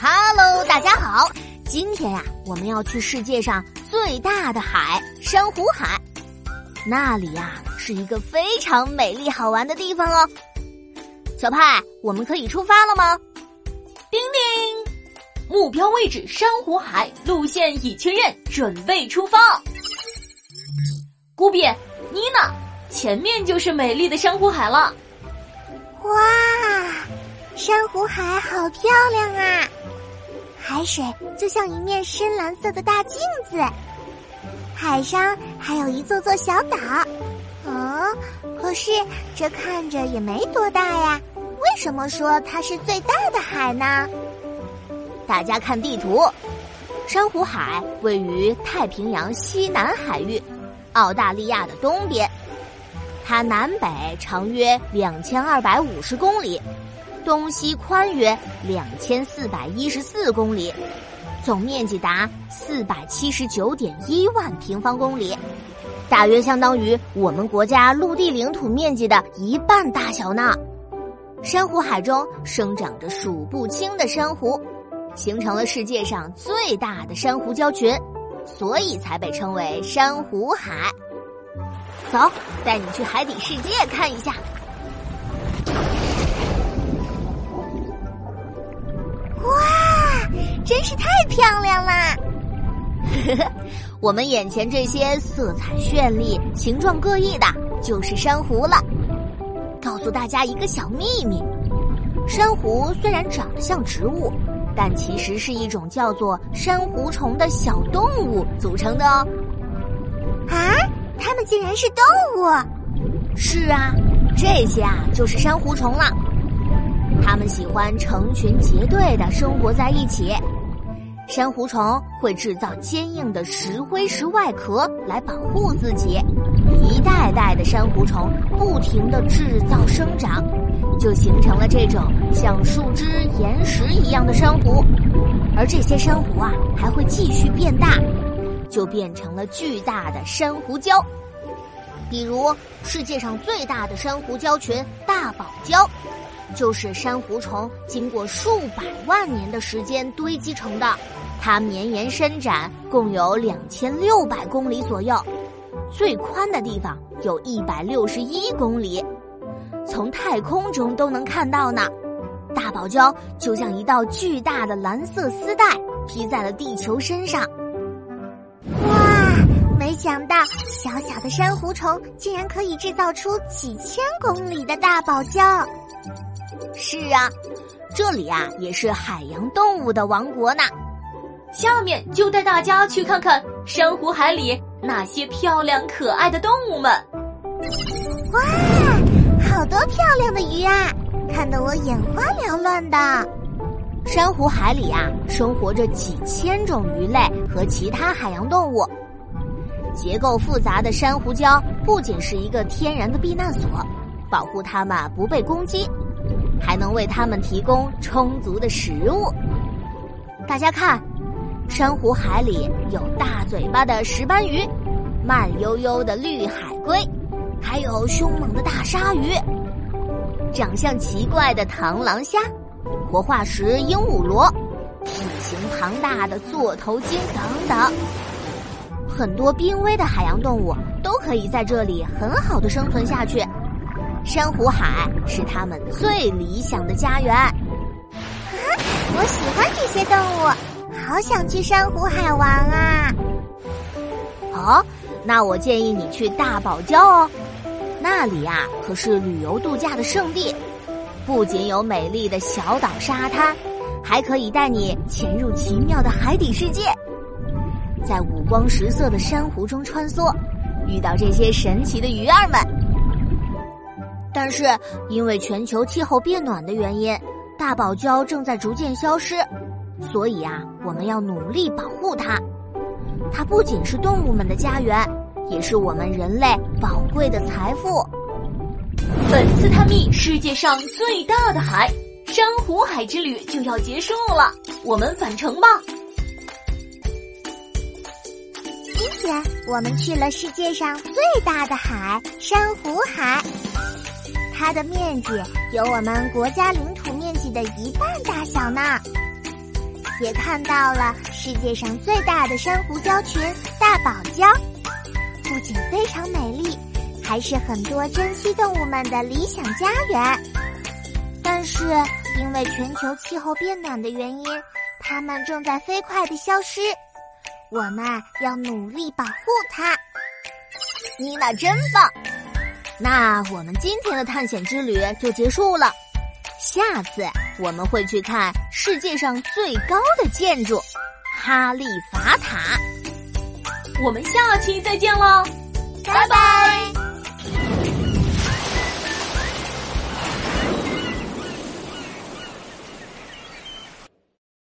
好，今天呀，我们要去世界上最大的海——珊瑚海。那里呀，是一个非常美丽好玩的地方哦。小派，我们可以出发了吗？叮叮，目标位置珊瑚海，路线已确认，准备出发。古比，妮娜，前面就是美丽的珊瑚海了。哇，珊瑚海好漂亮啊！海水就像一面深蓝色的大镜子，海上还有一座座小岛。嗯，可是这看着也没多大呀。为什么说它是最大的海呢？大家看地图，珊瑚海位于太平洋西南海域，澳大利亚的东边。它南北长约两千二百五十公里，东西宽约两千四百一十四公里，总面积达四百七十九点一万平方公里，大约相当于我们国家陆地领土面积的一半大小呢。珊瑚海中生长着数不清的珊瑚，形成了世界上最大的珊瑚礁群，所以才被称为珊瑚海。走，带你去海底世界看一下。真是太漂亮啦！呵呵，我们眼前这些色彩绚丽、形状各异的，就是珊瑚了。告诉大家一个小秘密：珊瑚虽然长得像植物，但其实是一种叫做珊瑚虫的小动物组成的哦。啊，它们竟然是动物！是啊，这些啊就是珊瑚虫了。它们喜欢成群结队的生活在一起。珊瑚虫会制造坚硬的石灰石外壳来保护自己。一代代的珊瑚虫不停的制造生长，就形成了这种像树枝、岩石一样的珊瑚。而这些珊瑚啊，还会继续变大，就变成了巨大的珊瑚礁。比如世界上最大的珊瑚礁群——大堡礁，就是珊瑚虫经过数百万年的时间堆积成的。它绵延伸展，共有两千六百公里左右。最宽的地方有一百六十一公里，从太空中都能看到呢。大堡礁就像一道巨大的蓝色丝带，披在了地球身上。哇，没想到小小的珊瑚虫竟然可以制造出几千公里的大堡礁。是啊，这里啊也是海洋动物的王国呢。下面就带大家去看看珊瑚海里。那些漂亮可爱的动物们，哇，好多漂亮的鱼啊，看得我眼花缭乱的。珊瑚海里啊，生活着几千种鱼类和其他海洋动物。结构复杂的珊瑚礁不仅是一个天然的避难所，保护它们不被攻击，还能为它们提供充足的食物。大家看。珊瑚海里有大嘴巴的石斑鱼，慢悠悠的绿海龟，还有凶猛的大鲨鱼，长相奇怪的螳螂虾，活化石鹦鹉螺，体型庞大的座头鲸等等，很多濒危的海洋动物都可以在这里很好的生存下去。珊瑚海是它们最理想的家园。啊，我喜欢这些动物。好想去珊瑚海玩啊！哦，那我建议你去大堡礁哦，那里呀可是旅游度假的圣地，不仅有美丽的小岛沙滩，还可以带你潜入奇妙的海底世界，在五光十色的珊瑚中穿梭，遇到这些神奇的鱼儿们。但是因为全球气候变暖的原因，大堡礁正在逐渐消失。所以啊，我们要努力保护它。它不仅是动物们的家园，也是我们人类宝贵的财富。本次探秘世界上最大的海——珊瑚海之旅就要结束了，我们返程吧。今天我们去了世界上最大的海——珊瑚海，它的面积有我们国家领土面积的一半大小呢。也看到了世界上最大的珊瑚礁群大堡礁，不仅非常美丽，还是很多珍稀动物们的理想家园。但是因为全球气候变暖的原因，它们正在飞快的消失。我们要努力保护它。妮娜真棒！那我们今天的探险之旅就结束了。下次我们会去看世界上最高的建筑——哈利法塔。我们下期再见喽，拜拜。